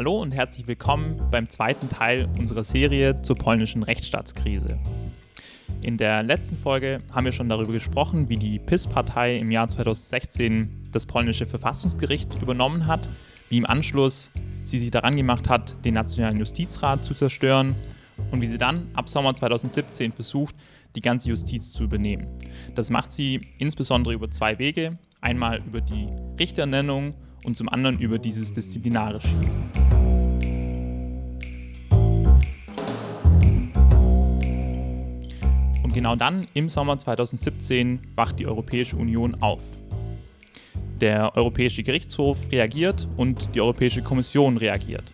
Hallo und herzlich willkommen beim zweiten Teil unserer Serie zur polnischen Rechtsstaatskrise. In der letzten Folge haben wir schon darüber gesprochen, wie die PIS-Partei im Jahr 2016 das polnische Verfassungsgericht übernommen hat, wie im Anschluss sie sich daran gemacht hat, den Nationalen Justizrat zu zerstören und wie sie dann ab Sommer 2017 versucht, die ganze Justiz zu übernehmen. Das macht sie insbesondere über zwei Wege. Einmal über die Richternennung und zum anderen über dieses Disziplinarische. Und genau dann, im Sommer 2017, wacht die Europäische Union auf. Der Europäische Gerichtshof reagiert und die Europäische Kommission reagiert.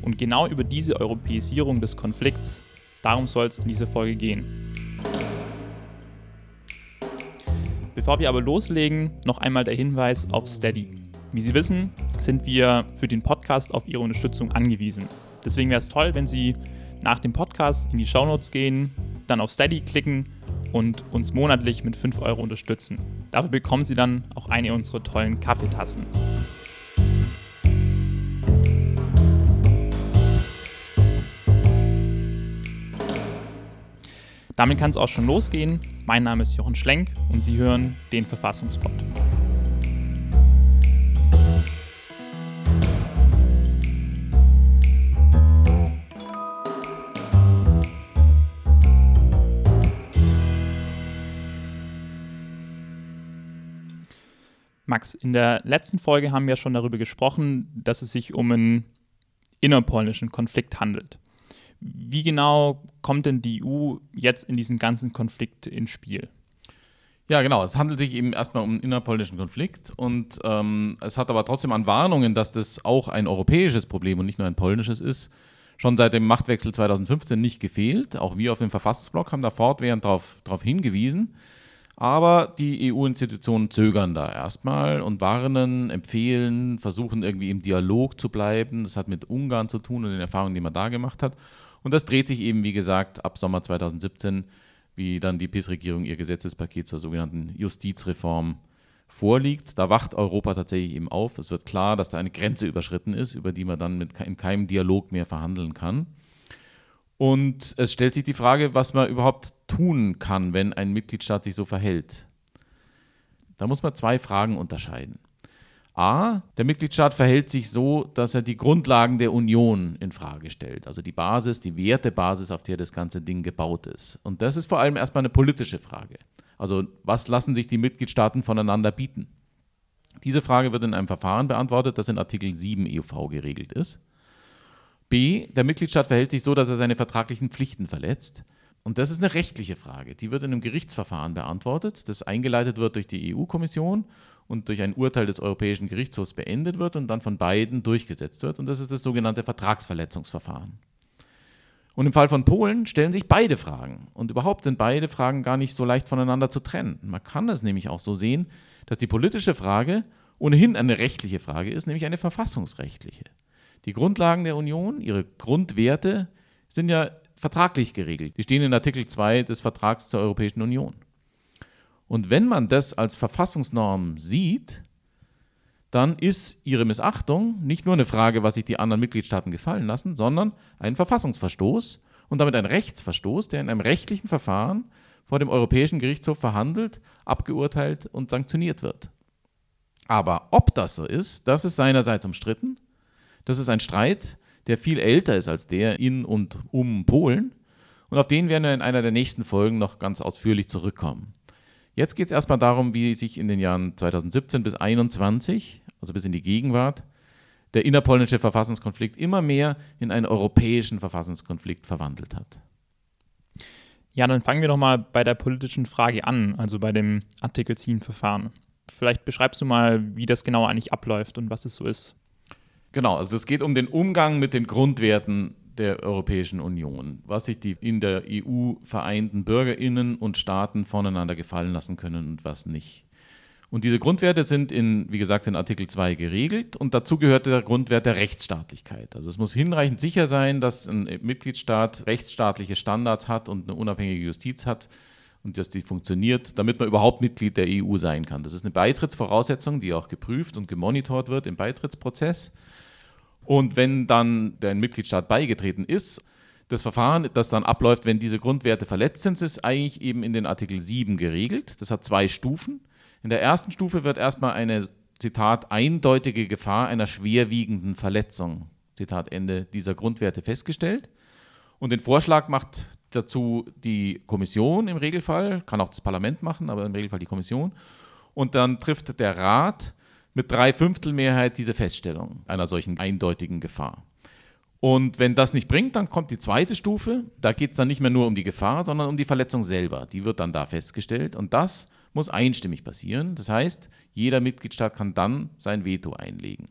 Und genau über diese Europäisierung des Konflikts, darum soll es in dieser Folge gehen. Bevor wir aber loslegen, noch einmal der Hinweis auf Steady. Wie Sie wissen, sind wir für den Podcast auf Ihre Unterstützung angewiesen. Deswegen wäre es toll, wenn Sie nach dem Podcast in die Shownotes gehen, dann auf Steady klicken und uns monatlich mit 5 Euro unterstützen. Dafür bekommen Sie dann auch eine unserer tollen Kaffeetassen. Damit kann es auch schon losgehen. Mein Name ist Jochen Schlenk und Sie hören den Verfassungspod. Max, in der letzten Folge haben wir schon darüber gesprochen, dass es sich um einen innerpolnischen Konflikt handelt. Wie genau kommt denn die EU jetzt in diesen ganzen Konflikt ins Spiel? Ja, genau. Es handelt sich eben erstmal um einen innerpolnischen Konflikt und ähm, es hat aber trotzdem an Warnungen, dass das auch ein europäisches Problem und nicht nur ein polnisches ist, schon seit dem Machtwechsel 2015 nicht gefehlt. Auch wir auf dem Verfassungsblock haben da fortwährend darauf hingewiesen. Aber die EU-Institutionen zögern da erstmal und warnen, empfehlen, versuchen irgendwie im Dialog zu bleiben. Das hat mit Ungarn zu tun und den Erfahrungen, die man da gemacht hat. Und das dreht sich eben, wie gesagt, ab Sommer 2017, wie dann die PIS-Regierung ihr Gesetzespaket zur sogenannten Justizreform vorliegt. Da wacht Europa tatsächlich eben auf. Es wird klar, dass da eine Grenze überschritten ist, über die man dann mit, in keinem Dialog mehr verhandeln kann. Und es stellt sich die Frage, was man überhaupt tun kann, wenn ein Mitgliedstaat sich so verhält. Da muss man zwei Fragen unterscheiden. A, der Mitgliedstaat verhält sich so, dass er die Grundlagen der Union in Frage stellt, also die Basis, die Wertebasis, auf der das ganze Ding gebaut ist. Und das ist vor allem erstmal eine politische Frage. Also, was lassen sich die Mitgliedstaaten voneinander bieten? Diese Frage wird in einem Verfahren beantwortet, das in Artikel 7 EUV geregelt ist. B, der Mitgliedstaat verhält sich so, dass er seine vertraglichen Pflichten verletzt. Und das ist eine rechtliche Frage. Die wird in einem Gerichtsverfahren beantwortet, das eingeleitet wird durch die EU-Kommission und durch ein Urteil des Europäischen Gerichtshofs beendet wird und dann von beiden durchgesetzt wird. Und das ist das sogenannte Vertragsverletzungsverfahren. Und im Fall von Polen stellen sich beide Fragen. Und überhaupt sind beide Fragen gar nicht so leicht voneinander zu trennen. Man kann es nämlich auch so sehen, dass die politische Frage ohnehin eine rechtliche Frage ist, nämlich eine verfassungsrechtliche. Die Grundlagen der Union, ihre Grundwerte sind ja vertraglich geregelt. Die stehen in Artikel 2 des Vertrags zur Europäischen Union. Und wenn man das als Verfassungsnorm sieht, dann ist ihre Missachtung nicht nur eine Frage, was sich die anderen Mitgliedstaaten gefallen lassen, sondern ein Verfassungsverstoß und damit ein Rechtsverstoß, der in einem rechtlichen Verfahren vor dem Europäischen Gerichtshof verhandelt, abgeurteilt und sanktioniert wird. Aber ob das so ist, das ist seinerseits umstritten das ist ein Streit, der viel älter ist als der in und um Polen. Und auf den werden wir in einer der nächsten Folgen noch ganz ausführlich zurückkommen. Jetzt geht es erstmal darum, wie sich in den Jahren 2017 bis 2021, also bis in die Gegenwart, der innerpolnische Verfassungskonflikt immer mehr in einen europäischen Verfassungskonflikt verwandelt hat. Ja, dann fangen wir doch mal bei der politischen Frage an, also bei dem Artikel 7 Verfahren. Vielleicht beschreibst du mal, wie das genau eigentlich abläuft und was es so ist. Genau, also es geht um den Umgang mit den Grundwerten der Europäischen Union, was sich die in der EU vereinten Bürgerinnen und Staaten voneinander gefallen lassen können und was nicht. Und diese Grundwerte sind in, wie gesagt, in Artikel 2 geregelt und dazu gehört der Grundwert der Rechtsstaatlichkeit. Also es muss hinreichend sicher sein, dass ein Mitgliedstaat rechtsstaatliche Standards hat und eine unabhängige Justiz hat und dass die funktioniert, damit man überhaupt Mitglied der EU sein kann. Das ist eine Beitrittsvoraussetzung, die auch geprüft und gemonitort wird im Beitrittsprozess. Und wenn dann der Mitgliedstaat beigetreten ist, das Verfahren, das dann abläuft, wenn diese Grundwerte verletzt sind, ist eigentlich eben in den Artikel 7 geregelt. Das hat zwei Stufen. In der ersten Stufe wird erstmal eine, Zitat, eindeutige Gefahr einer schwerwiegenden Verletzung, Zitat Ende, dieser Grundwerte festgestellt. Und den Vorschlag macht dazu die Kommission im Regelfall, kann auch das Parlament machen, aber im Regelfall die Kommission. Und dann trifft der Rat mit drei Fünftel Mehrheit diese Feststellung einer solchen eindeutigen Gefahr. Und wenn das nicht bringt, dann kommt die zweite Stufe. Da geht es dann nicht mehr nur um die Gefahr, sondern um die Verletzung selber. Die wird dann da festgestellt. Und das muss einstimmig passieren. Das heißt, jeder Mitgliedstaat kann dann sein Veto einlegen.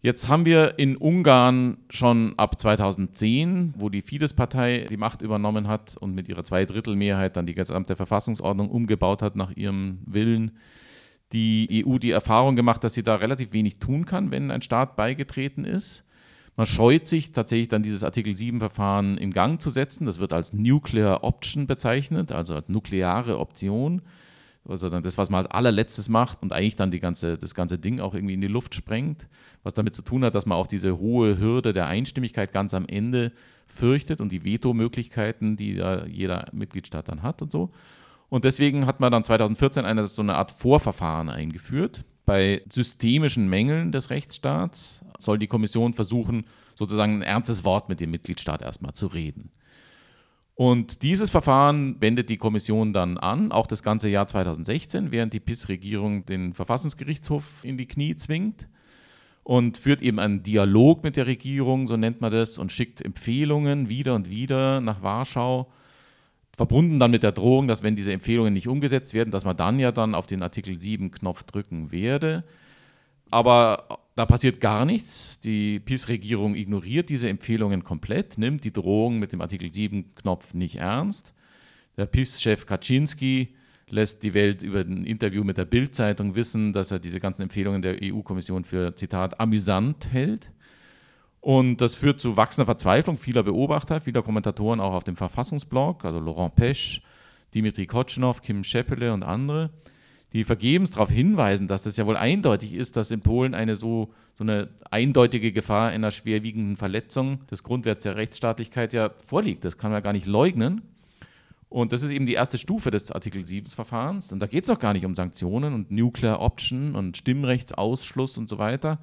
Jetzt haben wir in Ungarn schon ab 2010, wo die Fidesz-Partei die Macht übernommen hat und mit ihrer Zweidrittelmehrheit dann die gesamte Verfassungsordnung umgebaut hat nach ihrem Willen, die EU die Erfahrung gemacht, dass sie da relativ wenig tun kann, wenn ein Staat beigetreten ist. Man scheut sich tatsächlich dann dieses Artikel 7-Verfahren in Gang zu setzen. Das wird als Nuclear Option bezeichnet, also als nukleare Option also dann das, was man als allerletztes macht und eigentlich dann die ganze, das ganze Ding auch irgendwie in die Luft sprengt, was damit zu tun hat, dass man auch diese hohe Hürde der Einstimmigkeit ganz am Ende fürchtet und die Vetomöglichkeiten, die da jeder Mitgliedstaat dann hat und so. Und deswegen hat man dann 2014 eine, so eine Art Vorverfahren eingeführt. Bei systemischen Mängeln des Rechtsstaats soll die Kommission versuchen, sozusagen ein ernstes Wort mit dem Mitgliedstaat erstmal zu reden. Und dieses Verfahren wendet die Kommission dann an, auch das ganze Jahr 2016, während die PIS-Regierung den Verfassungsgerichtshof in die Knie zwingt und führt eben einen Dialog mit der Regierung, so nennt man das, und schickt Empfehlungen wieder und wieder nach Warschau, verbunden dann mit der Drohung, dass wenn diese Empfehlungen nicht umgesetzt werden, dass man dann ja dann auf den Artikel 7-Knopf drücken werde. Aber da passiert gar nichts. Die PiS-Regierung ignoriert diese Empfehlungen komplett, nimmt die Drohung mit dem Artikel 7-Knopf nicht ernst. Der PiS-Chef Kaczynski lässt die Welt über ein Interview mit der Bild-Zeitung wissen, dass er diese ganzen Empfehlungen der EU-Kommission für, Zitat, amüsant hält. Und das führt zu wachsender Verzweiflung vieler Beobachter, vieler Kommentatoren auch auf dem Verfassungsblog, also Laurent Pesch, Dimitri Kotschnow, Kim Scheppele und andere die vergebens darauf hinweisen, dass das ja wohl eindeutig ist, dass in Polen eine so, so eine eindeutige Gefahr einer schwerwiegenden Verletzung des Grundwerts der Rechtsstaatlichkeit ja vorliegt. Das kann man gar nicht leugnen. Und das ist eben die erste Stufe des Artikel 7 Verfahrens. Und da geht es noch gar nicht um Sanktionen und Nuclear Option und Stimmrechtsausschluss und so weiter.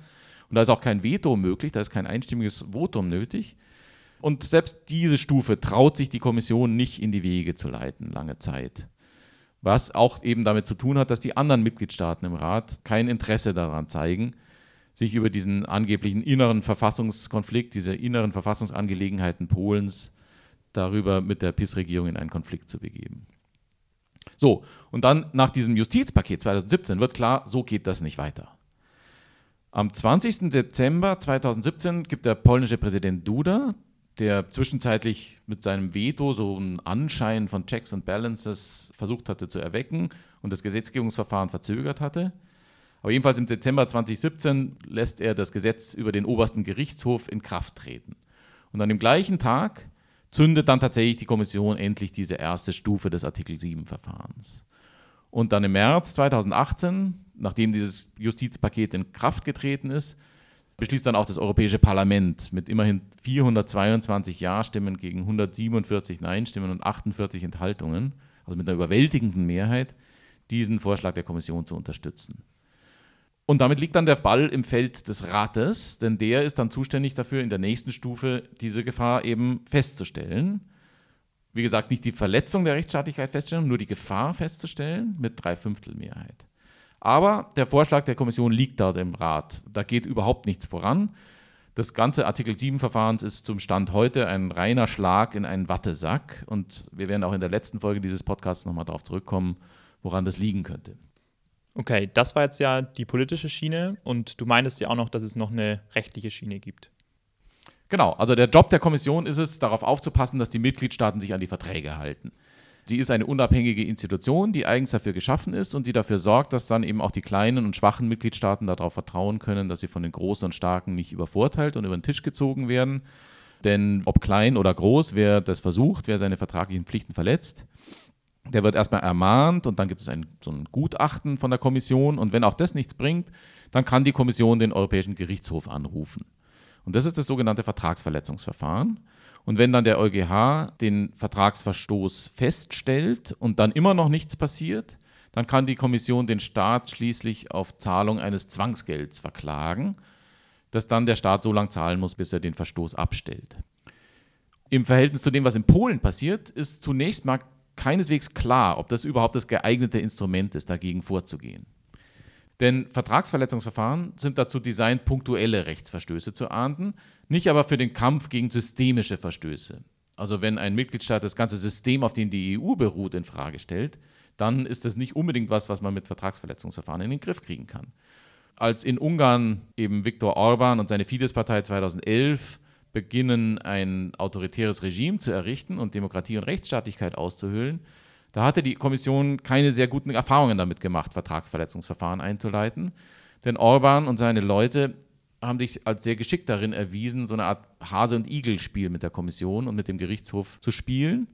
Und da ist auch kein Veto möglich, da ist kein einstimmiges Votum nötig. Und selbst diese Stufe traut sich die Kommission nicht in die Wege zu leiten, lange Zeit was auch eben damit zu tun hat, dass die anderen Mitgliedstaaten im Rat kein Interesse daran zeigen, sich über diesen angeblichen inneren Verfassungskonflikt, diese inneren Verfassungsangelegenheiten Polens darüber mit der PIS-Regierung in einen Konflikt zu begeben. So, und dann nach diesem Justizpaket 2017 wird klar, so geht das nicht weiter. Am 20. Dezember 2017 gibt der polnische Präsident Duda der zwischenzeitlich mit seinem Veto so einen Anschein von Checks and Balances versucht hatte zu erwecken und das Gesetzgebungsverfahren verzögert hatte. Aber jedenfalls im Dezember 2017 lässt er das Gesetz über den obersten Gerichtshof in Kraft treten. Und an dem gleichen Tag zündet dann tatsächlich die Kommission endlich diese erste Stufe des Artikel 7-Verfahrens. Und dann im März 2018, nachdem dieses Justizpaket in Kraft getreten ist, beschließt dann auch das Europäische Parlament mit immerhin 422 Ja-Stimmen gegen 147 Nein-Stimmen und 48 Enthaltungen, also mit einer überwältigenden Mehrheit, diesen Vorschlag der Kommission zu unterstützen. Und damit liegt dann der Ball im Feld des Rates, denn der ist dann zuständig dafür, in der nächsten Stufe diese Gefahr eben festzustellen. Wie gesagt, nicht die Verletzung der Rechtsstaatlichkeit festzustellen, nur die Gefahr festzustellen mit Dreiviertelmehrheit. Aber der Vorschlag der Kommission liegt dort im Rat. Da geht überhaupt nichts voran. Das ganze Artikel 7-Verfahrens ist zum Stand heute ein reiner Schlag in einen Wattesack. Und wir werden auch in der letzten Folge dieses Podcasts nochmal darauf zurückkommen, woran das liegen könnte. Okay, das war jetzt ja die politische Schiene und du meintest ja auch noch, dass es noch eine rechtliche Schiene gibt. Genau, also der Job der Kommission ist es, darauf aufzupassen, dass die Mitgliedstaaten sich an die Verträge halten. Sie ist eine unabhängige Institution, die eigens dafür geschaffen ist und die dafür sorgt, dass dann eben auch die kleinen und schwachen Mitgliedstaaten darauf vertrauen können, dass sie von den großen und starken nicht übervorteilt und über den Tisch gezogen werden. Denn ob klein oder groß, wer das versucht, wer seine vertraglichen Pflichten verletzt, der wird erstmal ermahnt und dann gibt es ein, so ein Gutachten von der Kommission und wenn auch das nichts bringt, dann kann die Kommission den Europäischen Gerichtshof anrufen. Und das ist das sogenannte Vertragsverletzungsverfahren. Und wenn dann der EuGH den Vertragsverstoß feststellt und dann immer noch nichts passiert, dann kann die Kommission den Staat schließlich auf Zahlung eines Zwangsgelds verklagen, das dann der Staat so lange zahlen muss, bis er den Verstoß abstellt. Im Verhältnis zu dem, was in Polen passiert, ist zunächst mal keineswegs klar, ob das überhaupt das geeignete Instrument ist, dagegen vorzugehen. Denn Vertragsverletzungsverfahren sind dazu designt, punktuelle Rechtsverstöße zu ahnden, nicht aber für den Kampf gegen systemische Verstöße. Also wenn ein Mitgliedstaat das ganze System, auf dem die EU beruht, in Frage stellt, dann ist das nicht unbedingt was, was man mit Vertragsverletzungsverfahren in den Griff kriegen kann. Als in Ungarn eben Viktor Orban und seine Fidesz-Partei 2011 beginnen, ein autoritäres Regime zu errichten und Demokratie und Rechtsstaatlichkeit auszuhöhlen, da hatte die Kommission keine sehr guten Erfahrungen damit gemacht, Vertragsverletzungsverfahren einzuleiten. Denn Orban und seine Leute haben sich als sehr geschickt darin erwiesen, so eine Art Hase- und Igel-Spiel mit der Kommission und mit dem Gerichtshof zu spielen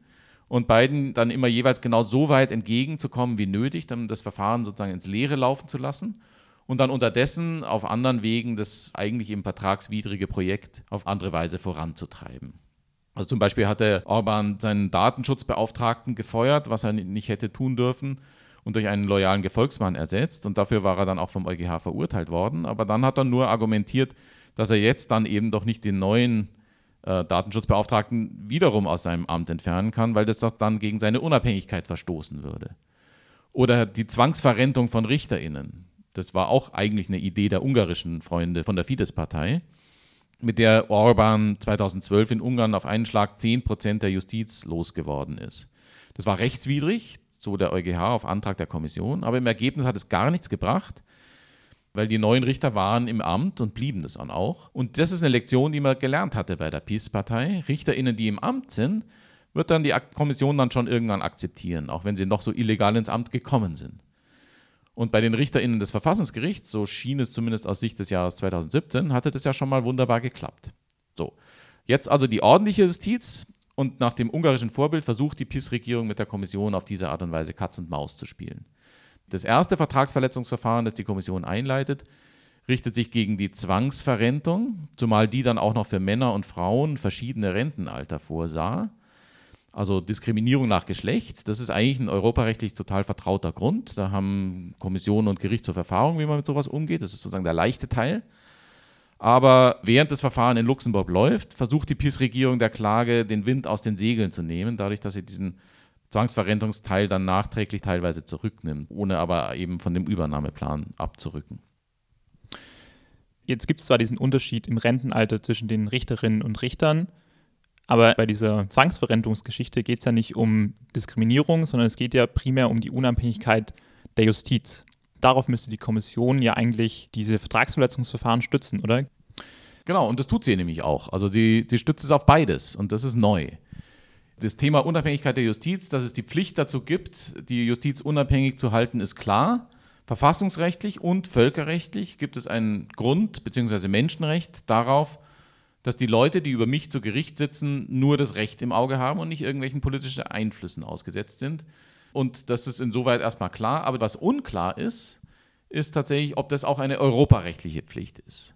und beiden dann immer jeweils genau so weit entgegenzukommen wie nötig, dann das Verfahren sozusagen ins Leere laufen zu lassen und dann unterdessen auf anderen Wegen das eigentlich im vertragswidrige Projekt auf andere Weise voranzutreiben. Also zum Beispiel hatte Orban seinen Datenschutzbeauftragten gefeuert, was er nicht hätte tun dürfen, und durch einen loyalen Gefolgsmann ersetzt. Und dafür war er dann auch vom EuGH verurteilt worden. Aber dann hat er nur argumentiert, dass er jetzt dann eben doch nicht den neuen äh, Datenschutzbeauftragten wiederum aus seinem Amt entfernen kann, weil das doch dann gegen seine Unabhängigkeit verstoßen würde. Oder die Zwangsverrentung von RichterInnen. Das war auch eigentlich eine Idee der ungarischen Freunde von der Fidesz-Partei mit der Orban 2012 in Ungarn auf einen Schlag 10 Prozent der Justiz losgeworden ist. Das war rechtswidrig, so der EuGH auf Antrag der Kommission, aber im Ergebnis hat es gar nichts gebracht, weil die neuen Richter waren im Amt und blieben das dann auch. Und das ist eine Lektion, die man gelernt hatte bei der PiS-Partei. RichterInnen, die im Amt sind, wird dann die Kommission dann schon irgendwann akzeptieren, auch wenn sie noch so illegal ins Amt gekommen sind. Und bei den RichterInnen des Verfassungsgerichts, so schien es zumindest aus Sicht des Jahres 2017, hatte das ja schon mal wunderbar geklappt. So, jetzt also die ordentliche Justiz und nach dem ungarischen Vorbild versucht die PiS-Regierung mit der Kommission auf diese Art und Weise Katz und Maus zu spielen. Das erste Vertragsverletzungsverfahren, das die Kommission einleitet, richtet sich gegen die Zwangsverrentung, zumal die dann auch noch für Männer und Frauen verschiedene Rentenalter vorsah. Also Diskriminierung nach Geschlecht, das ist eigentlich ein europarechtlich total vertrauter Grund. Da haben Kommissionen und Gerichtshof Erfahrung, wie man mit sowas umgeht. Das ist sozusagen der leichte Teil. Aber während das Verfahren in Luxemburg läuft, versucht die PiS-Regierung der Klage den Wind aus den Segeln zu nehmen, dadurch, dass sie diesen Zwangsverrentungsteil dann nachträglich teilweise zurücknimmt, ohne aber eben von dem Übernahmeplan abzurücken. Jetzt gibt es zwar diesen Unterschied im Rentenalter zwischen den Richterinnen und Richtern, aber bei dieser Zwangsverrentungsgeschichte geht es ja nicht um Diskriminierung, sondern es geht ja primär um die Unabhängigkeit der Justiz. Darauf müsste die Kommission ja eigentlich diese Vertragsverletzungsverfahren stützen, oder? Genau, und das tut sie nämlich auch. Also sie, sie stützt es auf beides und das ist neu. Das Thema Unabhängigkeit der Justiz, dass es die Pflicht dazu gibt, die Justiz unabhängig zu halten, ist klar. Verfassungsrechtlich und völkerrechtlich gibt es ein Grund- bzw. Menschenrecht darauf, dass die Leute, die über mich zu Gericht sitzen, nur das Recht im Auge haben und nicht irgendwelchen politischen Einflüssen ausgesetzt sind. Und das ist insoweit erstmal klar. Aber was unklar ist, ist tatsächlich, ob das auch eine europarechtliche Pflicht ist.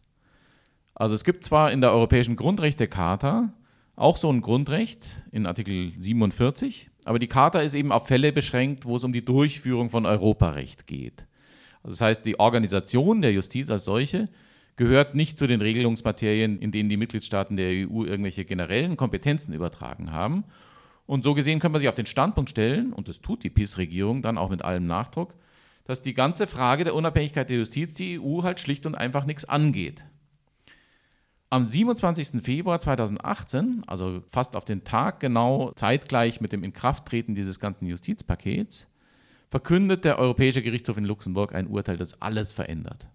Also es gibt zwar in der Europäischen Grundrechtecharta auch so ein Grundrecht in Artikel 47, aber die Charta ist eben auf Fälle beschränkt, wo es um die Durchführung von Europarecht geht. Also das heißt, die Organisation der Justiz als solche gehört nicht zu den Regelungsmaterien, in denen die Mitgliedstaaten der EU irgendwelche generellen Kompetenzen übertragen haben. Und so gesehen kann man sich auf den Standpunkt stellen, und das tut die PiS-Regierung dann auch mit allem Nachdruck, dass die ganze Frage der Unabhängigkeit der Justiz die EU halt schlicht und einfach nichts angeht. Am 27. Februar 2018, also fast auf den Tag genau zeitgleich mit dem Inkrafttreten dieses ganzen Justizpakets, verkündet der Europäische Gerichtshof in Luxemburg ein Urteil, das alles verändert.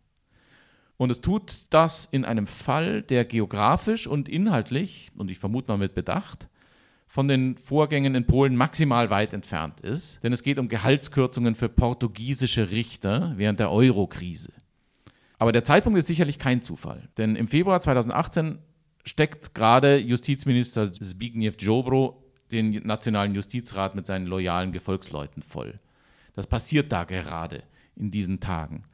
Und es tut das in einem Fall, der geografisch und inhaltlich, und ich vermute mal mit Bedacht, von den Vorgängen in Polen maximal weit entfernt ist, denn es geht um Gehaltskürzungen für portugiesische Richter während der Euro-Krise. Aber der Zeitpunkt ist sicherlich kein Zufall, denn im Februar 2018 steckt gerade Justizminister Zbigniew Jobro den Nationalen Justizrat mit seinen loyalen Gefolgsleuten voll. Das passiert da gerade in diesen Tagen.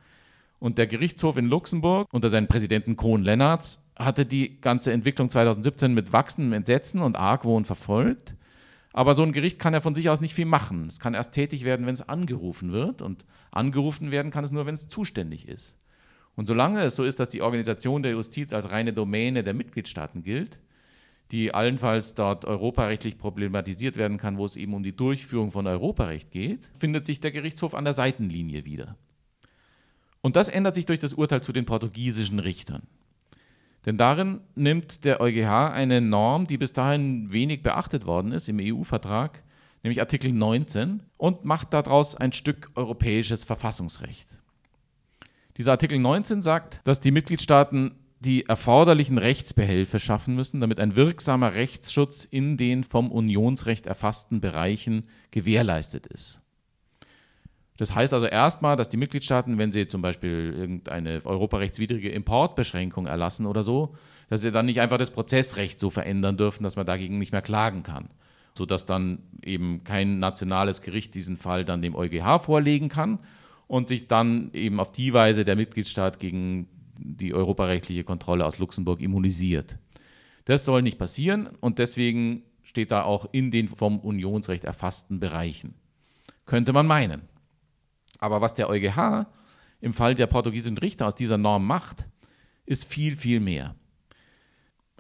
Und der Gerichtshof in Luxemburg unter seinen Präsidenten Kohn Lennartz hatte die ganze Entwicklung 2017 mit wachsendem Entsetzen und Argwohn verfolgt. Aber so ein Gericht kann ja von sich aus nicht viel machen. Es kann erst tätig werden, wenn es angerufen wird. Und angerufen werden kann es nur, wenn es zuständig ist. Und solange es so ist, dass die Organisation der Justiz als reine Domäne der Mitgliedstaaten gilt, die allenfalls dort europarechtlich problematisiert werden kann, wo es eben um die Durchführung von Europarecht geht, findet sich der Gerichtshof an der Seitenlinie wieder. Und das ändert sich durch das Urteil zu den portugiesischen Richtern. Denn darin nimmt der EuGH eine Norm, die bis dahin wenig beachtet worden ist im EU-Vertrag, nämlich Artikel 19, und macht daraus ein Stück europäisches Verfassungsrecht. Dieser Artikel 19 sagt, dass die Mitgliedstaaten die erforderlichen Rechtsbehelfe schaffen müssen, damit ein wirksamer Rechtsschutz in den vom Unionsrecht erfassten Bereichen gewährleistet ist. Das heißt also erstmal, dass die Mitgliedstaaten, wenn sie zum Beispiel irgendeine europarechtswidrige Importbeschränkung erlassen oder so, dass sie dann nicht einfach das Prozessrecht so verändern dürfen, dass man dagegen nicht mehr klagen kann. Sodass dann eben kein nationales Gericht diesen Fall dann dem EuGH vorlegen kann und sich dann eben auf die Weise der Mitgliedstaat gegen die europarechtliche Kontrolle aus Luxemburg immunisiert. Das soll nicht passieren und deswegen steht da auch in den vom Unionsrecht erfassten Bereichen. Könnte man meinen. Aber was der EuGH im Fall der portugiesischen Richter aus dieser Norm macht, ist viel, viel mehr.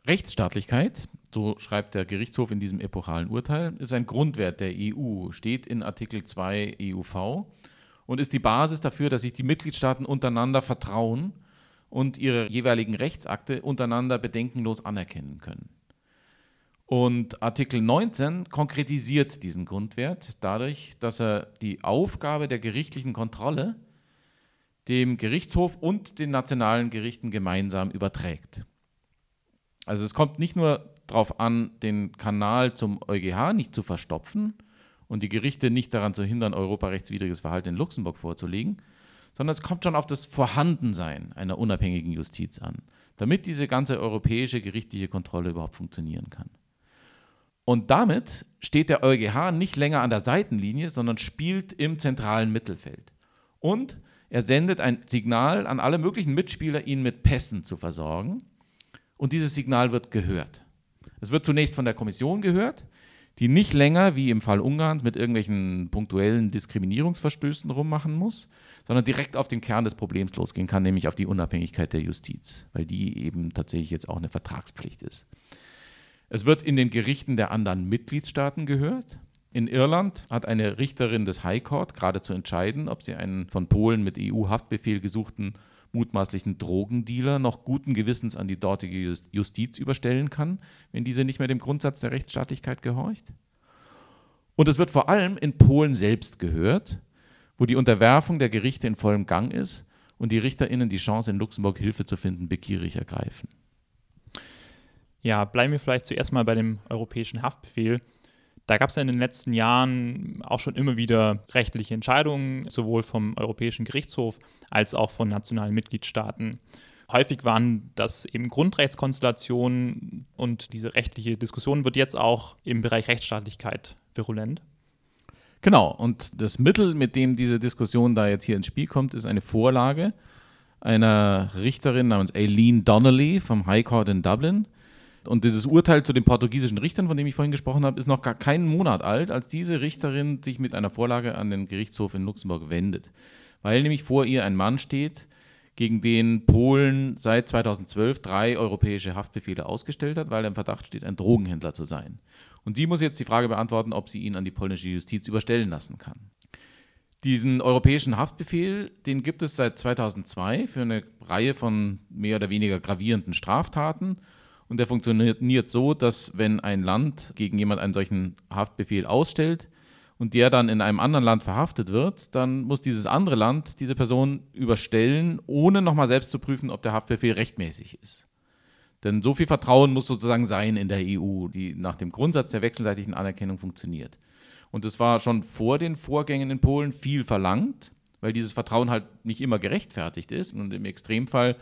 Rechtsstaatlichkeit, so schreibt der Gerichtshof in diesem epochalen Urteil, ist ein Grundwert der EU, steht in Artikel 2 EUV und ist die Basis dafür, dass sich die Mitgliedstaaten untereinander vertrauen und ihre jeweiligen Rechtsakte untereinander bedenkenlos anerkennen können. Und Artikel 19 konkretisiert diesen Grundwert dadurch, dass er die Aufgabe der gerichtlichen Kontrolle dem Gerichtshof und den nationalen Gerichten gemeinsam überträgt. Also es kommt nicht nur darauf an, den Kanal zum EuGH nicht zu verstopfen und die Gerichte nicht daran zu hindern, europarechtswidriges Verhalten in Luxemburg vorzulegen, sondern es kommt schon auf das Vorhandensein einer unabhängigen Justiz an, damit diese ganze europäische gerichtliche Kontrolle überhaupt funktionieren kann. Und damit steht der EuGH nicht länger an der Seitenlinie, sondern spielt im zentralen Mittelfeld. Und er sendet ein Signal an alle möglichen Mitspieler, ihn mit Pässen zu versorgen. Und dieses Signal wird gehört. Es wird zunächst von der Kommission gehört, die nicht länger, wie im Fall Ungarns, mit irgendwelchen punktuellen Diskriminierungsverstößen rummachen muss, sondern direkt auf den Kern des Problems losgehen kann, nämlich auf die Unabhängigkeit der Justiz, weil die eben tatsächlich jetzt auch eine Vertragspflicht ist. Es wird in den Gerichten der anderen Mitgliedstaaten gehört. In Irland hat eine Richterin des High Court gerade zu entscheiden, ob sie einen von Polen mit EU-Haftbefehl gesuchten mutmaßlichen Drogendealer noch guten Gewissens an die dortige Justiz überstellen kann, wenn diese nicht mehr dem Grundsatz der Rechtsstaatlichkeit gehorcht. Und es wird vor allem in Polen selbst gehört, wo die Unterwerfung der Gerichte in vollem Gang ist und die RichterInnen die Chance, in Luxemburg Hilfe zu finden, begierig ergreifen. Ja, bleiben wir vielleicht zuerst mal bei dem europäischen Haftbefehl. Da gab es ja in den letzten Jahren auch schon immer wieder rechtliche Entscheidungen, sowohl vom Europäischen Gerichtshof als auch von nationalen Mitgliedstaaten. Häufig waren das eben Grundrechtskonstellationen und diese rechtliche Diskussion wird jetzt auch im Bereich Rechtsstaatlichkeit virulent. Genau, und das Mittel, mit dem diese Diskussion da jetzt hier ins Spiel kommt, ist eine Vorlage einer Richterin namens Aileen Donnelly vom High Court in Dublin. Und dieses Urteil zu den portugiesischen Richtern, von dem ich vorhin gesprochen habe, ist noch gar keinen Monat alt, als diese Richterin sich mit einer Vorlage an den Gerichtshof in Luxemburg wendet. Weil nämlich vor ihr ein Mann steht, gegen den Polen seit 2012 drei europäische Haftbefehle ausgestellt hat, weil er im Verdacht steht, ein Drogenhändler zu sein. Und sie muss jetzt die Frage beantworten, ob sie ihn an die polnische Justiz überstellen lassen kann. Diesen europäischen Haftbefehl, den gibt es seit 2002 für eine Reihe von mehr oder weniger gravierenden Straftaten. Und der funktioniert so, dass wenn ein Land gegen jemand einen solchen Haftbefehl ausstellt und der dann in einem anderen Land verhaftet wird, dann muss dieses andere Land diese Person überstellen, ohne nochmal selbst zu prüfen, ob der Haftbefehl rechtmäßig ist. Denn so viel Vertrauen muss sozusagen sein in der EU, die nach dem Grundsatz der wechselseitigen Anerkennung funktioniert. Und es war schon vor den Vorgängen in Polen viel verlangt, weil dieses Vertrauen halt nicht immer gerechtfertigt ist und im Extremfall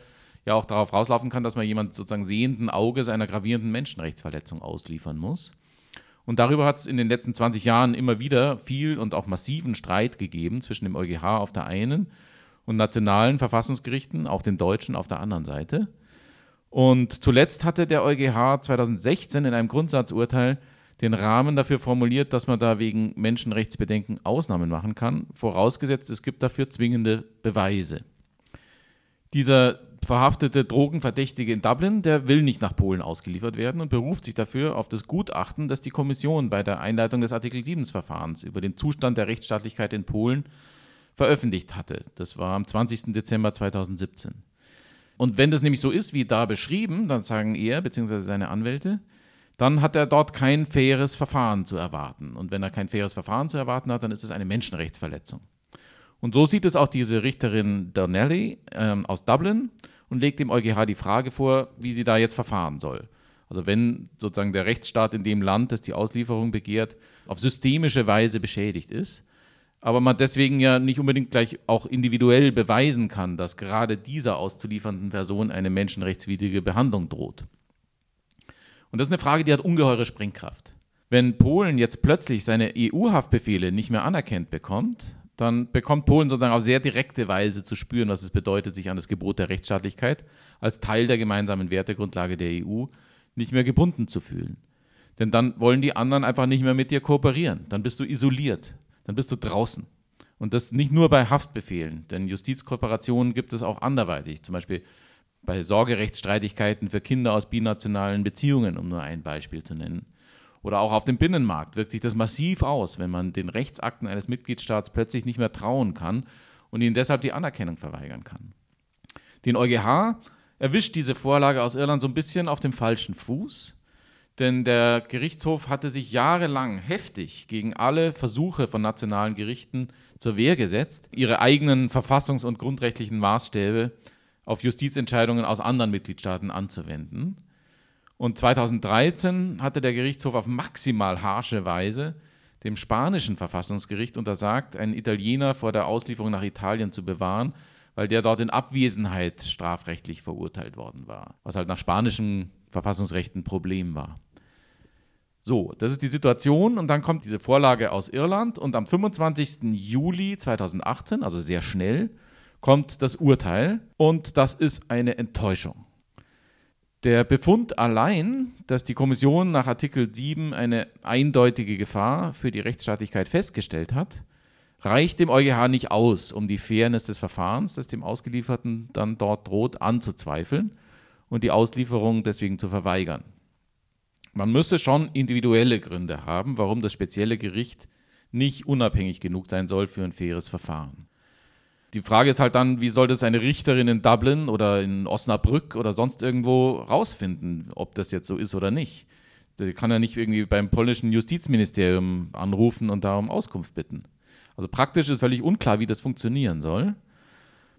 ja auch darauf rauslaufen kann, dass man jemand sozusagen sehenden Auges einer gravierenden Menschenrechtsverletzung ausliefern muss. Und darüber hat es in den letzten 20 Jahren immer wieder viel und auch massiven Streit gegeben zwischen dem EuGH auf der einen und nationalen Verfassungsgerichten, auch den deutschen auf der anderen Seite. Und zuletzt hatte der EuGH 2016 in einem Grundsatzurteil den Rahmen dafür formuliert, dass man da wegen Menschenrechtsbedenken Ausnahmen machen kann, vorausgesetzt es gibt dafür zwingende Beweise. Dieser verhaftete Drogenverdächtige in Dublin, der will nicht nach Polen ausgeliefert werden und beruft sich dafür auf das Gutachten, das die Kommission bei der Einleitung des Artikel 7-Verfahrens über den Zustand der Rechtsstaatlichkeit in Polen veröffentlicht hatte. Das war am 20. Dezember 2017. Und wenn das nämlich so ist, wie da beschrieben, dann sagen er bzw. seine Anwälte, dann hat er dort kein faires Verfahren zu erwarten. Und wenn er kein faires Verfahren zu erwarten hat, dann ist es eine Menschenrechtsverletzung. Und so sieht es auch diese Richterin Donnelly ähm, aus Dublin und legt dem EuGH die Frage vor, wie sie da jetzt verfahren soll. Also wenn sozusagen der Rechtsstaat in dem Land, das die Auslieferung begehrt, auf systemische Weise beschädigt ist, aber man deswegen ja nicht unbedingt gleich auch individuell beweisen kann, dass gerade dieser auszuliefernden Person eine menschenrechtswidrige Behandlung droht. Und das ist eine Frage, die hat ungeheure Sprengkraft. Wenn Polen jetzt plötzlich seine EU-Haftbefehle nicht mehr anerkennt bekommt, dann bekommt Polen sozusagen auf sehr direkte Weise zu spüren, was es bedeutet, sich an das Gebot der Rechtsstaatlichkeit als Teil der gemeinsamen Wertegrundlage der EU nicht mehr gebunden zu fühlen. Denn dann wollen die anderen einfach nicht mehr mit dir kooperieren. Dann bist du isoliert. Dann bist du draußen. Und das nicht nur bei Haftbefehlen, denn Justizkooperationen gibt es auch anderweitig. Zum Beispiel bei Sorgerechtsstreitigkeiten für Kinder aus binationalen Beziehungen, um nur ein Beispiel zu nennen. Oder auch auf dem Binnenmarkt wirkt sich das massiv aus, wenn man den Rechtsakten eines Mitgliedstaats plötzlich nicht mehr trauen kann und ihnen deshalb die Anerkennung verweigern kann. Den EuGH erwischt diese Vorlage aus Irland so ein bisschen auf dem falschen Fuß, denn der Gerichtshof hatte sich jahrelang heftig gegen alle Versuche von nationalen Gerichten zur Wehr gesetzt, ihre eigenen verfassungs- und grundrechtlichen Maßstäbe auf Justizentscheidungen aus anderen Mitgliedstaaten anzuwenden. Und 2013 hatte der Gerichtshof auf maximal harsche Weise dem spanischen Verfassungsgericht untersagt, einen Italiener vor der Auslieferung nach Italien zu bewahren, weil der dort in Abwesenheit strafrechtlich verurteilt worden war, was halt nach spanischem Verfassungsrecht ein Problem war. So, das ist die Situation und dann kommt diese Vorlage aus Irland und am 25. Juli 2018, also sehr schnell, kommt das Urteil und das ist eine Enttäuschung. Der Befund allein, dass die Kommission nach Artikel 7 eine eindeutige Gefahr für die Rechtsstaatlichkeit festgestellt hat, reicht dem EuGH nicht aus, um die Fairness des Verfahrens, das dem Ausgelieferten dann dort droht, anzuzweifeln und die Auslieferung deswegen zu verweigern. Man müsse schon individuelle Gründe haben, warum das spezielle Gericht nicht unabhängig genug sein soll für ein faires Verfahren. Die Frage ist halt dann, wie soll das eine Richterin in Dublin oder in Osnabrück oder sonst irgendwo rausfinden, ob das jetzt so ist oder nicht. Die kann ja nicht irgendwie beim polnischen Justizministerium anrufen und darum Auskunft bitten. Also praktisch ist völlig unklar, wie das funktionieren soll.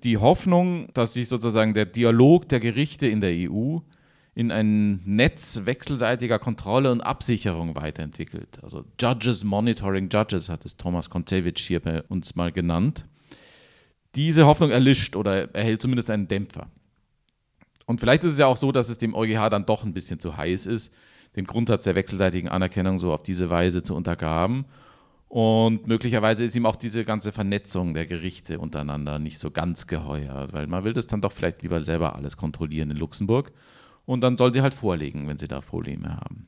Die Hoffnung, dass sich sozusagen der Dialog der Gerichte in der EU in ein Netz wechselseitiger Kontrolle und Absicherung weiterentwickelt. Also Judges Monitoring Judges hat es Thomas Kontewitsch hier bei uns mal genannt diese Hoffnung erlischt oder erhält zumindest einen Dämpfer. Und vielleicht ist es ja auch so, dass es dem EuGH dann doch ein bisschen zu heiß ist, den Grundsatz der wechselseitigen Anerkennung so auf diese Weise zu untergraben. Und möglicherweise ist ihm auch diese ganze Vernetzung der Gerichte untereinander nicht so ganz geheuer, weil man will das dann doch vielleicht lieber selber alles kontrollieren in Luxemburg. Und dann soll sie halt vorlegen, wenn sie da Probleme haben.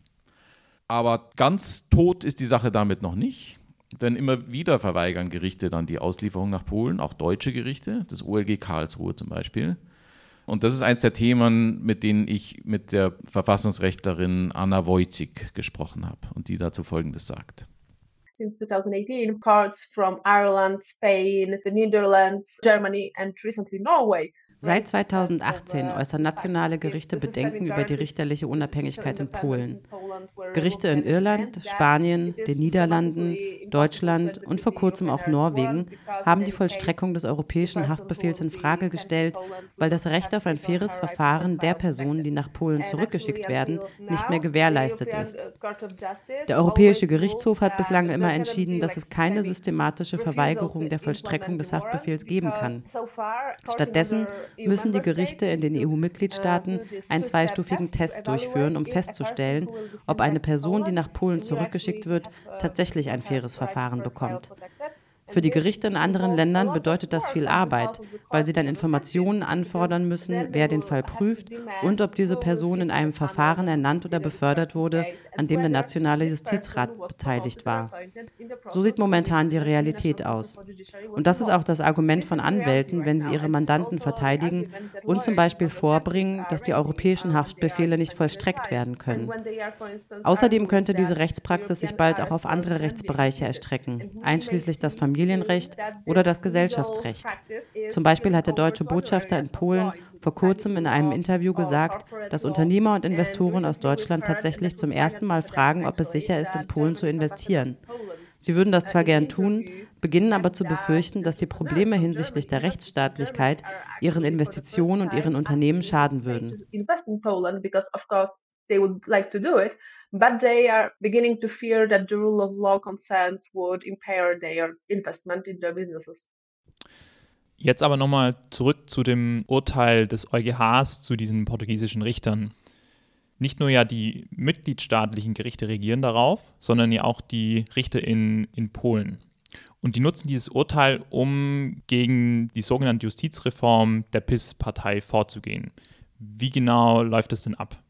Aber ganz tot ist die Sache damit noch nicht. Denn immer wieder verweigern Gerichte dann die Auslieferung nach Polen, auch deutsche Gerichte, das OLG Karlsruhe zum Beispiel. Und das ist eins der Themen, mit denen ich mit der Verfassungsrechtlerin Anna Wojcik gesprochen habe und die dazu Folgendes sagt. Since 2018, parts from Ireland, Spain, the Netherlands, Germany and recently Norway Seit 2018 äußern nationale Gerichte Bedenken über die richterliche Unabhängigkeit in Polen. Gerichte in Irland, Spanien, den Niederlanden, Deutschland und vor kurzem auch Norwegen haben die Vollstreckung des europäischen Haftbefehls in Frage gestellt, weil das Recht auf ein faires Verfahren der Personen, die nach Polen zurückgeschickt werden, nicht mehr gewährleistet ist. Der Europäische Gerichtshof hat bislang immer entschieden, dass es keine systematische Verweigerung der Vollstreckung des Haftbefehls geben kann. Stattdessen müssen die Gerichte in den EU-Mitgliedstaaten einen zweistufigen Test durchführen, um festzustellen, ob eine Person, die nach Polen zurückgeschickt wird, tatsächlich ein faires Verfahren bekommt. Für die Gerichte in anderen Ländern bedeutet das viel Arbeit, weil sie dann Informationen anfordern müssen, wer den Fall prüft und ob diese Person in einem Verfahren ernannt oder befördert wurde, an dem der Nationale Justizrat beteiligt war. So sieht momentan die Realität aus. Und das ist auch das Argument von Anwälten, wenn sie ihre Mandanten verteidigen und zum Beispiel vorbringen, dass die europäischen Haftbefehle nicht vollstreckt werden können. Außerdem könnte diese Rechtspraxis sich bald auch auf andere Rechtsbereiche erstrecken, einschließlich das Familien Familienrecht oder das Gesellschaftsrecht. Zum Beispiel hat der deutsche Botschafter in Polen vor kurzem in einem Interview gesagt, dass Unternehmer und Investoren aus Deutschland tatsächlich zum ersten Mal fragen, ob es sicher ist, in Polen zu investieren. Sie würden das zwar gern tun, beginnen aber zu befürchten, dass die Probleme hinsichtlich der Rechtsstaatlichkeit ihren Investitionen und ihren Unternehmen schaden würden but they are beginning to fear that the rule of law concerns would impair their investment in their businesses. Jetzt aber nochmal zurück zu dem Urteil des EuGHs zu diesen portugiesischen Richtern. Nicht nur ja die mitgliedstaatlichen Gerichte regieren darauf, sondern ja auch die Richter in, in Polen. Und die nutzen dieses Urteil, um gegen die sogenannte Justizreform der PIS-Partei vorzugehen. Wie genau läuft das denn ab?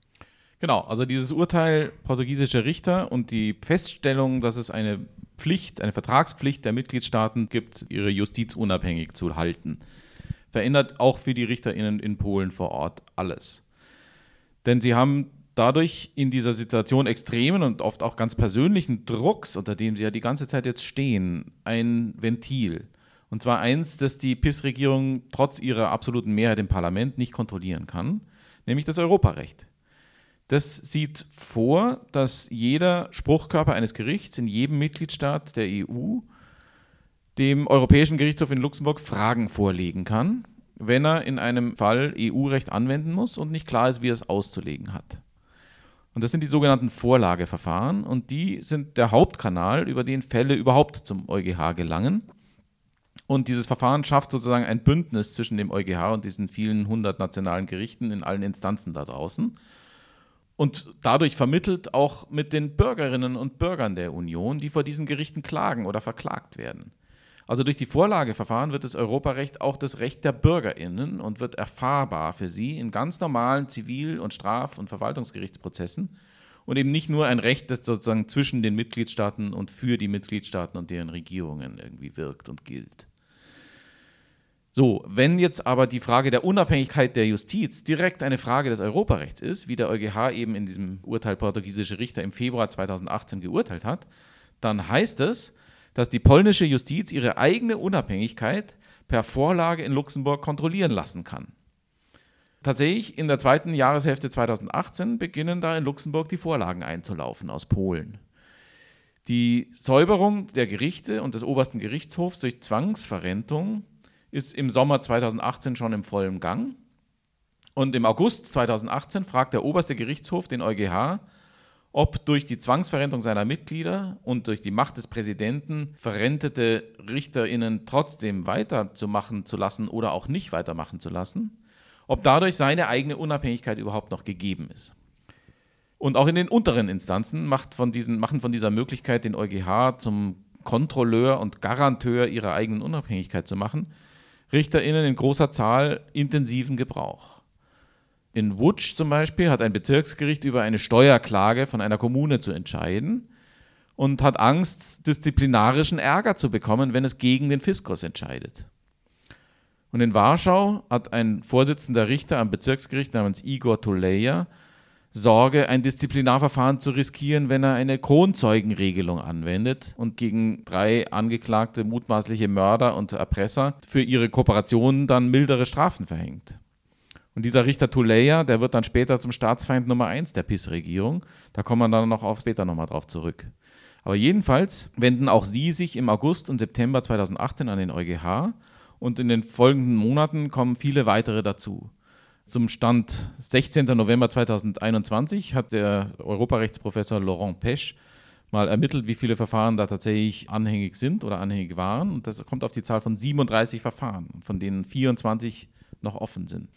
Genau, also dieses Urteil portugiesischer Richter und die Feststellung, dass es eine Pflicht, eine Vertragspflicht der Mitgliedstaaten gibt, ihre Justiz unabhängig zu halten, verändert auch für die RichterInnen in Polen vor Ort alles. Denn sie haben dadurch in dieser Situation extremen und oft auch ganz persönlichen Drucks, unter dem sie ja die ganze Zeit jetzt stehen, ein Ventil. Und zwar eins, das die PIS-Regierung trotz ihrer absoluten Mehrheit im Parlament nicht kontrollieren kann, nämlich das Europarecht. Das sieht vor, dass jeder Spruchkörper eines Gerichts in jedem Mitgliedstaat der EU dem Europäischen Gerichtshof in Luxemburg Fragen vorlegen kann, wenn er in einem Fall EU-Recht anwenden muss und nicht klar ist, wie er es auszulegen hat. Und das sind die sogenannten Vorlageverfahren und die sind der Hauptkanal, über den Fälle überhaupt zum EuGH gelangen. Und dieses Verfahren schafft sozusagen ein Bündnis zwischen dem EuGH und diesen vielen hundert nationalen Gerichten in allen Instanzen da draußen und dadurch vermittelt auch mit den Bürgerinnen und Bürgern der Union, die vor diesen Gerichten klagen oder verklagt werden. Also durch die Vorlageverfahren wird das Europarecht auch das Recht der Bürgerinnen und wird erfahrbar für sie in ganz normalen Zivil- und Straf- und Verwaltungsgerichtsprozessen und eben nicht nur ein Recht, das sozusagen zwischen den Mitgliedstaaten und für die Mitgliedstaaten und deren Regierungen irgendwie wirkt und gilt. So, wenn jetzt aber die Frage der Unabhängigkeit der Justiz direkt eine Frage des Europarechts ist, wie der EuGH eben in diesem Urteil portugiesische Richter im Februar 2018 geurteilt hat, dann heißt es, dass die polnische Justiz ihre eigene Unabhängigkeit per Vorlage in Luxemburg kontrollieren lassen kann. Tatsächlich in der zweiten Jahreshälfte 2018 beginnen da in Luxemburg die Vorlagen einzulaufen aus Polen. Die Säuberung der Gerichte und des obersten Gerichtshofs durch Zwangsverrentung ist im Sommer 2018 schon im vollen Gang. Und im August 2018 fragt der oberste Gerichtshof den EuGH, ob durch die Zwangsverrentung seiner Mitglieder und durch die Macht des Präsidenten verrentete RichterInnen trotzdem weiterzumachen zu lassen oder auch nicht weitermachen zu lassen, ob dadurch seine eigene Unabhängigkeit überhaupt noch gegeben ist. Und auch in den unteren Instanzen von diesen, machen von dieser Möglichkeit, den EuGH zum Kontrolleur und Garanteur ihrer eigenen Unabhängigkeit zu machen, RichterInnen in großer Zahl intensiven Gebrauch. In Wutsch zum Beispiel hat ein Bezirksgericht über eine Steuerklage von einer Kommune zu entscheiden und hat Angst, disziplinarischen Ärger zu bekommen, wenn es gegen den Fiskus entscheidet. Und in Warschau hat ein Vorsitzender Richter am Bezirksgericht namens Igor Tuleja Sorge, ein Disziplinarverfahren zu riskieren, wenn er eine Kronzeugenregelung anwendet und gegen drei angeklagte mutmaßliche Mörder und Erpresser für ihre Kooperation dann mildere Strafen verhängt. Und dieser Richter Tuleja, der wird dann später zum Staatsfeind Nummer eins der PIS-Regierung. Da kommen wir dann noch auf, später nochmal drauf zurück. Aber jedenfalls wenden auch sie sich im August und September 2018 an den EuGH und in den folgenden Monaten kommen viele weitere dazu. Zum Stand 16. November 2021 hat der Europarechtsprofessor Laurent Pesch mal ermittelt, wie viele Verfahren da tatsächlich anhängig sind oder anhängig waren. Und das kommt auf die Zahl von 37 Verfahren, von denen 24 noch offen sind.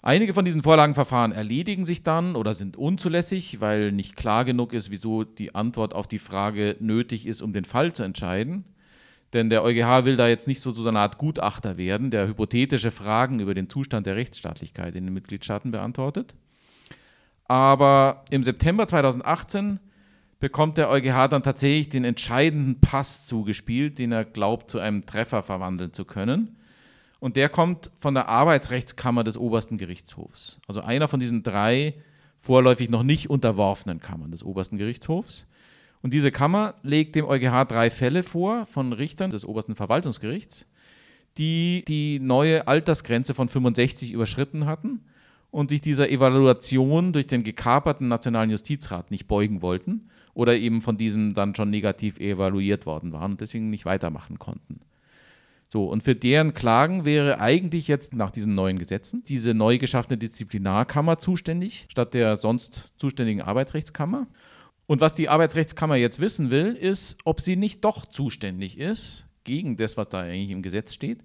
Einige von diesen Vorlagenverfahren erledigen sich dann oder sind unzulässig, weil nicht klar genug ist, wieso die Antwort auf die Frage nötig ist, um den Fall zu entscheiden. Denn der EuGH will da jetzt nicht so, so eine Art Gutachter werden, der hypothetische Fragen über den Zustand der Rechtsstaatlichkeit in den Mitgliedstaaten beantwortet. Aber im September 2018 bekommt der EuGH dann tatsächlich den entscheidenden Pass zugespielt, den er glaubt, zu einem Treffer verwandeln zu können. Und der kommt von der Arbeitsrechtskammer des obersten Gerichtshofs. Also einer von diesen drei vorläufig noch nicht unterworfenen Kammern des obersten Gerichtshofs. Und diese Kammer legt dem EuGH drei Fälle vor von Richtern des obersten Verwaltungsgerichts, die die neue Altersgrenze von 65 überschritten hatten und sich dieser Evaluation durch den gekaperten Nationalen Justizrat nicht beugen wollten oder eben von diesem dann schon negativ evaluiert worden waren und deswegen nicht weitermachen konnten. So, und für deren Klagen wäre eigentlich jetzt nach diesen neuen Gesetzen diese neu geschaffene Disziplinarkammer zuständig, statt der sonst zuständigen Arbeitsrechtskammer. Und was die Arbeitsrechtskammer jetzt wissen will, ist, ob sie nicht doch zuständig ist gegen das, was da eigentlich im Gesetz steht,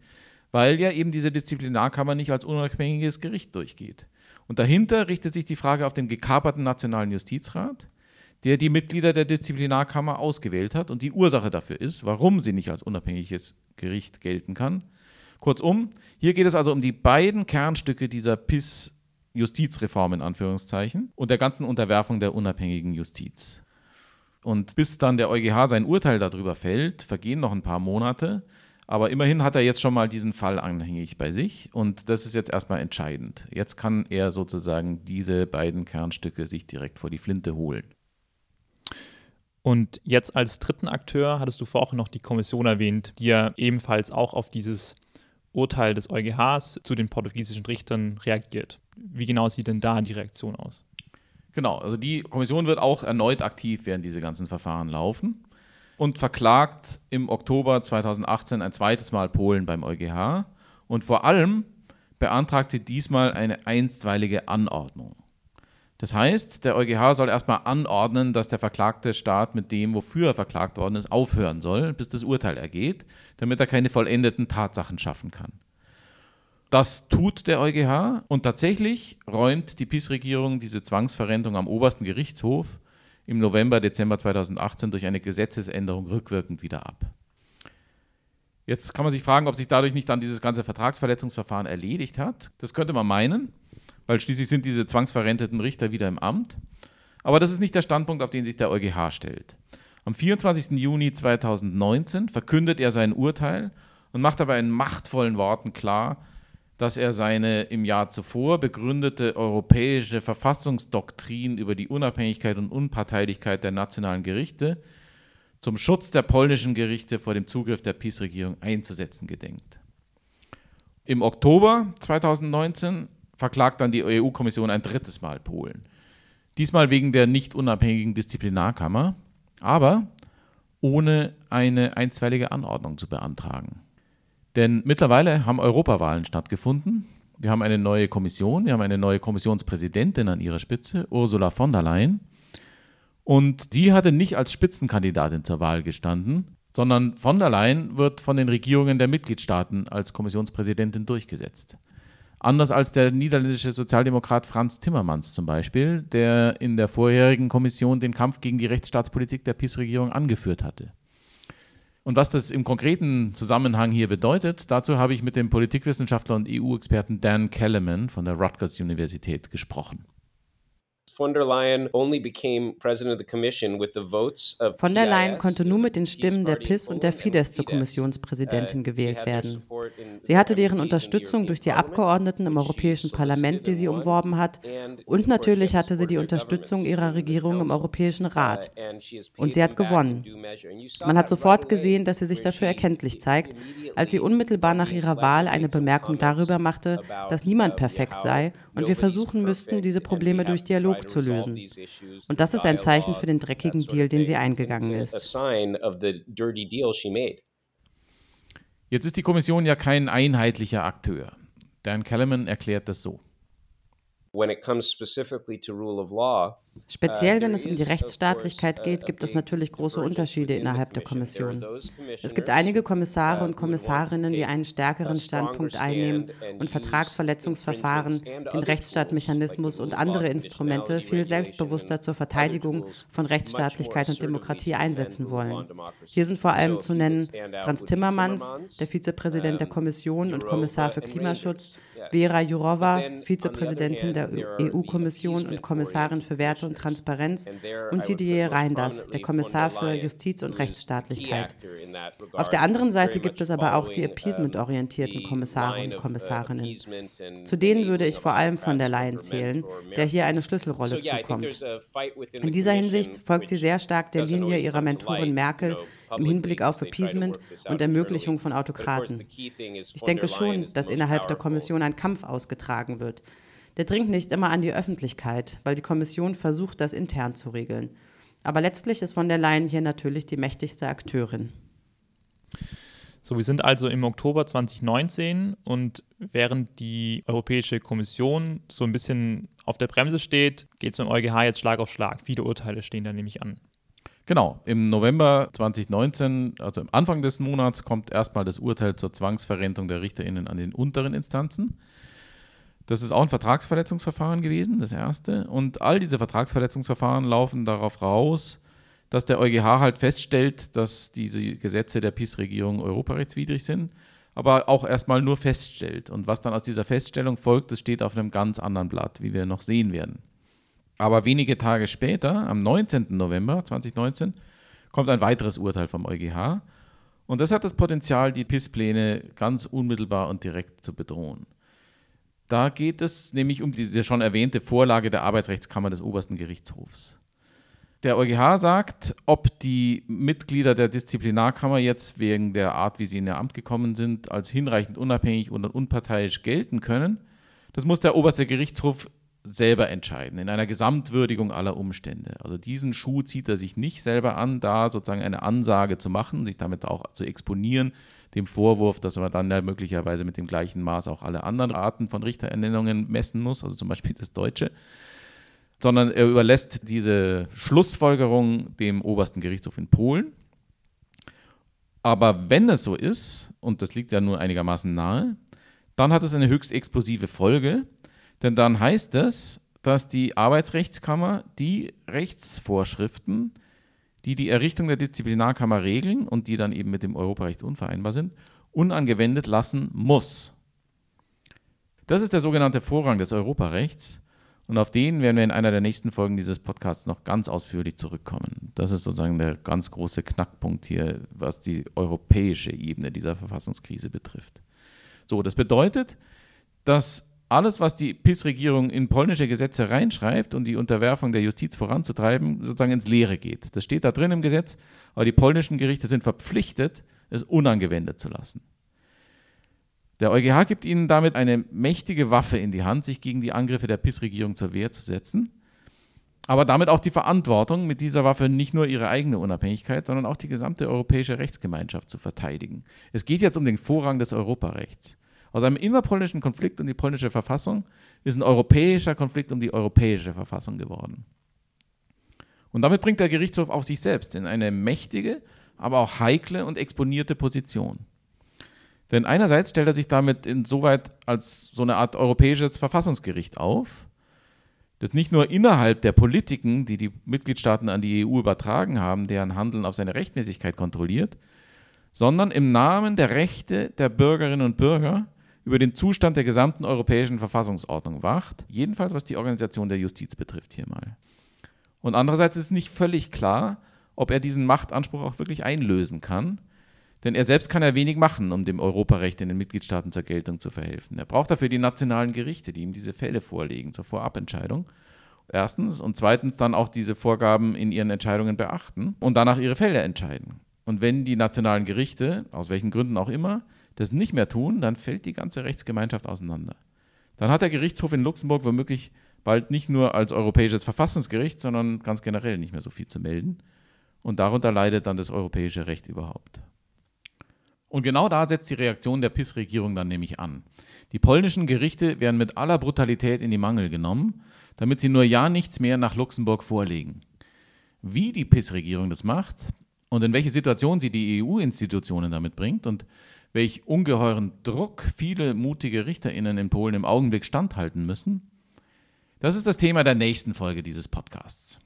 weil ja eben diese Disziplinarkammer nicht als unabhängiges Gericht durchgeht. Und dahinter richtet sich die Frage auf den gekaperten Nationalen Justizrat, der die Mitglieder der Disziplinarkammer ausgewählt hat und die Ursache dafür ist, warum sie nicht als unabhängiges Gericht gelten kann. Kurzum, hier geht es also um die beiden Kernstücke dieser PIS Justizreform in Anführungszeichen und der ganzen Unterwerfung der unabhängigen Justiz. Und bis dann der EuGH sein Urteil darüber fällt, vergehen noch ein paar Monate. Aber immerhin hat er jetzt schon mal diesen Fall anhängig bei sich und das ist jetzt erstmal entscheidend. Jetzt kann er sozusagen diese beiden Kernstücke sich direkt vor die Flinte holen. Und jetzt als dritten Akteur hattest du vorhin noch die Kommission erwähnt, die ja ebenfalls auch auf dieses Urteil des EuGHs zu den portugiesischen Richtern reagiert. Wie genau sieht denn da die Reaktion aus? Genau, also die Kommission wird auch erneut aktiv, während diese ganzen Verfahren laufen und verklagt im Oktober 2018 ein zweites Mal Polen beim EuGH und vor allem beantragt sie diesmal eine einstweilige Anordnung. Das heißt, der EuGH soll erstmal anordnen, dass der verklagte Staat mit dem, wofür er verklagt worden ist, aufhören soll, bis das Urteil ergeht, damit er keine vollendeten Tatsachen schaffen kann. Das tut der EuGH und tatsächlich räumt die PiS-Regierung diese Zwangsverrentung am obersten Gerichtshof im November, Dezember 2018 durch eine Gesetzesänderung rückwirkend wieder ab. Jetzt kann man sich fragen, ob sich dadurch nicht dann dieses ganze Vertragsverletzungsverfahren erledigt hat. Das könnte man meinen, weil schließlich sind diese zwangsverrenteten Richter wieder im Amt. Aber das ist nicht der Standpunkt, auf den sich der EuGH stellt. Am 24. Juni 2019 verkündet er sein Urteil und macht dabei in machtvollen Worten klar, dass er seine im Jahr zuvor begründete europäische Verfassungsdoktrin über die Unabhängigkeit und Unparteilichkeit der nationalen Gerichte zum Schutz der polnischen Gerichte vor dem Zugriff der PiS-Regierung einzusetzen gedenkt. Im Oktober 2019 verklagt dann die EU-Kommission ein drittes Mal Polen. Diesmal wegen der nicht unabhängigen Disziplinarkammer, aber ohne eine einstweilige Anordnung zu beantragen. Denn mittlerweile haben Europawahlen stattgefunden. Wir haben eine neue Kommission, wir haben eine neue Kommissionspräsidentin an ihrer Spitze, Ursula von der Leyen. Und sie hatte nicht als Spitzenkandidatin zur Wahl gestanden, sondern von der Leyen wird von den Regierungen der Mitgliedstaaten als Kommissionspräsidentin durchgesetzt. Anders als der niederländische Sozialdemokrat Franz Timmermans zum Beispiel, der in der vorherigen Kommission den Kampf gegen die Rechtsstaatspolitik der PiS-Regierung angeführt hatte. Und was das im konkreten Zusammenhang hier bedeutet, dazu habe ich mit dem Politikwissenschaftler und EU-Experten Dan Kellerman von der Rutgers Universität gesprochen. Von der Leyen konnte nur mit den Stimmen der PIS und der Fidesz zur Kommissionspräsidentin uh, gewählt werden. Sie hatte deren Unterstützung durch die Abgeordneten im Europäischen Parlament, die sie umworben hat, und natürlich hatte sie die Unterstützung ihrer Regierung im Europäischen uh, Rat. Und sie hat gewonnen. Man hat sofort gesehen, dass sie sich dafür erkenntlich zeigt, als sie unmittelbar nach ihrer Wahl eine Bemerkung darüber machte, dass niemand uh, perfekt sei und wir versuchen müssten, diese Probleme durch Dialog zu lösen. Und das ist ein Zeichen für den dreckigen Deal, den sie eingegangen ist. Jetzt ist die Kommission ja kein einheitlicher Akteur. Dan Kellerman erklärt das so. Speziell wenn es um die Rechtsstaatlichkeit geht, gibt es natürlich große Unterschiede innerhalb der Kommission. Es gibt einige Kommissare und Kommissarinnen, die einen stärkeren Standpunkt einnehmen und Vertragsverletzungsverfahren, den Rechtsstaatmechanismus und andere Instrumente viel selbstbewusster zur Verteidigung von Rechtsstaatlichkeit und Demokratie einsetzen wollen. Hier sind vor allem zu nennen Franz Timmermans, der Vizepräsident der Kommission und Kommissar für Klimaschutz, Vera Jourova, Vizepräsidentin der EU-Kommission und Kommissarin für Werte und Transparenz und Didier Reinders, der Kommissar für Justiz und Rechtsstaatlichkeit. Auf der anderen Seite gibt es aber auch die appeasement-orientierten Kommissare und Kommissarinnen. Zu denen würde ich vor allem von der Leyen zählen, der hier eine Schlüsselrolle zukommt. In dieser Hinsicht folgt sie sehr stark der Linie ihrer Mentorin Merkel im Hinblick auf Appeasement und Ermöglichung von Autokraten. Ich denke schon, dass innerhalb der Kommission ein Kampf ausgetragen wird der dringt nicht immer an die Öffentlichkeit, weil die Kommission versucht, das intern zu regeln. Aber letztlich ist von der Leyen hier natürlich die mächtigste Akteurin. So, wir sind also im Oktober 2019 und während die Europäische Kommission so ein bisschen auf der Bremse steht, geht es beim EuGH jetzt Schlag auf Schlag. Viele Urteile stehen da nämlich an. Genau, im November 2019, also am Anfang des Monats, kommt erstmal das Urteil zur Zwangsverrentung der RichterInnen an den unteren Instanzen. Das ist auch ein Vertragsverletzungsverfahren gewesen, das erste. Und all diese Vertragsverletzungsverfahren laufen darauf raus, dass der EuGH halt feststellt, dass diese Gesetze der PiS-Regierung europarechtswidrig sind, aber auch erstmal nur feststellt. Und was dann aus dieser Feststellung folgt, das steht auf einem ganz anderen Blatt, wie wir noch sehen werden. Aber wenige Tage später, am 19. November 2019, kommt ein weiteres Urteil vom EuGH. Und das hat das Potenzial, die PIS-Pläne ganz unmittelbar und direkt zu bedrohen. Da geht es nämlich um diese schon erwähnte Vorlage der Arbeitsrechtskammer des obersten Gerichtshofs. Der EuGH sagt, ob die Mitglieder der Disziplinarkammer jetzt wegen der Art, wie sie in ihr Amt gekommen sind, als hinreichend unabhängig und unparteiisch gelten können, das muss der oberste Gerichtshof selber entscheiden, in einer Gesamtwürdigung aller Umstände. Also diesen Schuh zieht er sich nicht selber an, da sozusagen eine Ansage zu machen, sich damit auch zu exponieren, dem Vorwurf, dass man dann ja möglicherweise mit dem gleichen Maß auch alle anderen Arten von Richterernennungen messen muss, also zum Beispiel das Deutsche, sondern er überlässt diese Schlussfolgerung dem obersten Gerichtshof in Polen. Aber wenn es so ist, und das liegt ja nur einigermaßen nahe, dann hat es eine höchst explosive Folge, denn dann heißt es, dass die Arbeitsrechtskammer die Rechtsvorschriften die die Errichtung der Disziplinarkammer regeln und die dann eben mit dem Europarecht unvereinbar sind, unangewendet lassen muss. Das ist der sogenannte Vorrang des Europarechts und auf den werden wir in einer der nächsten Folgen dieses Podcasts noch ganz ausführlich zurückkommen. Das ist sozusagen der ganz große Knackpunkt hier, was die europäische Ebene dieser Verfassungskrise betrifft. So, das bedeutet, dass alles, was die PIS-Regierung in polnische Gesetze reinschreibt und um die Unterwerfung der Justiz voranzutreiben, sozusagen ins Leere geht. Das steht da drin im Gesetz, aber die polnischen Gerichte sind verpflichtet, es unangewendet zu lassen. Der EuGH gibt ihnen damit eine mächtige Waffe in die Hand, sich gegen die Angriffe der PIS-Regierung zur Wehr zu setzen, aber damit auch die Verantwortung, mit dieser Waffe nicht nur ihre eigene Unabhängigkeit, sondern auch die gesamte europäische Rechtsgemeinschaft zu verteidigen. Es geht jetzt um den Vorrang des Europarechts. Aus einem innerpolnischen Konflikt um die polnische Verfassung ist ein europäischer Konflikt um die europäische Verfassung geworden. Und damit bringt der Gerichtshof auch sich selbst in eine mächtige, aber auch heikle und exponierte Position. Denn einerseits stellt er sich damit insoweit als so eine Art europäisches Verfassungsgericht auf, das nicht nur innerhalb der Politiken, die die Mitgliedstaaten an die EU übertragen haben, deren Handeln auf seine Rechtmäßigkeit kontrolliert, sondern im Namen der Rechte der Bürgerinnen und Bürger über den Zustand der gesamten europäischen Verfassungsordnung wacht, jedenfalls was die Organisation der Justiz betrifft hier mal. Und andererseits ist nicht völlig klar, ob er diesen Machtanspruch auch wirklich einlösen kann, denn er selbst kann ja wenig machen, um dem Europarecht in den Mitgliedstaaten zur Geltung zu verhelfen. Er braucht dafür die nationalen Gerichte, die ihm diese Fälle vorlegen zur Vorabentscheidung. Erstens und zweitens dann auch diese Vorgaben in ihren Entscheidungen beachten und danach ihre Fälle entscheiden. Und wenn die nationalen Gerichte, aus welchen Gründen auch immer, das nicht mehr tun, dann fällt die ganze Rechtsgemeinschaft auseinander. Dann hat der Gerichtshof in Luxemburg womöglich bald nicht nur als europäisches Verfassungsgericht, sondern ganz generell nicht mehr so viel zu melden. Und darunter leidet dann das europäische Recht überhaupt. Und genau da setzt die Reaktion der PIS-Regierung dann nämlich an. Die polnischen Gerichte werden mit aller Brutalität in die Mangel genommen, damit sie nur ja nichts mehr nach Luxemburg vorlegen. Wie die PIS-Regierung das macht und in welche Situation sie die EU-Institutionen damit bringt und welch ungeheuren Druck viele mutige RichterInnen in Polen im Augenblick standhalten müssen, das ist das Thema der nächsten Folge dieses Podcasts.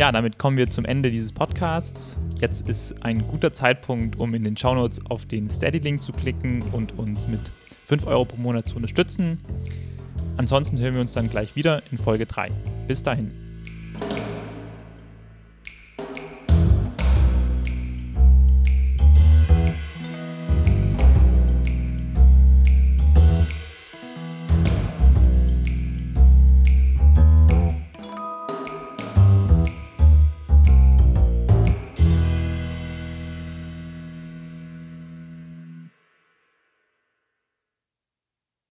Ja, damit kommen wir zum Ende dieses Podcasts. Jetzt ist ein guter Zeitpunkt, um in den Shownotes auf den Steady-Link zu klicken und uns mit 5 Euro pro Monat zu unterstützen. Ansonsten hören wir uns dann gleich wieder in Folge 3. Bis dahin.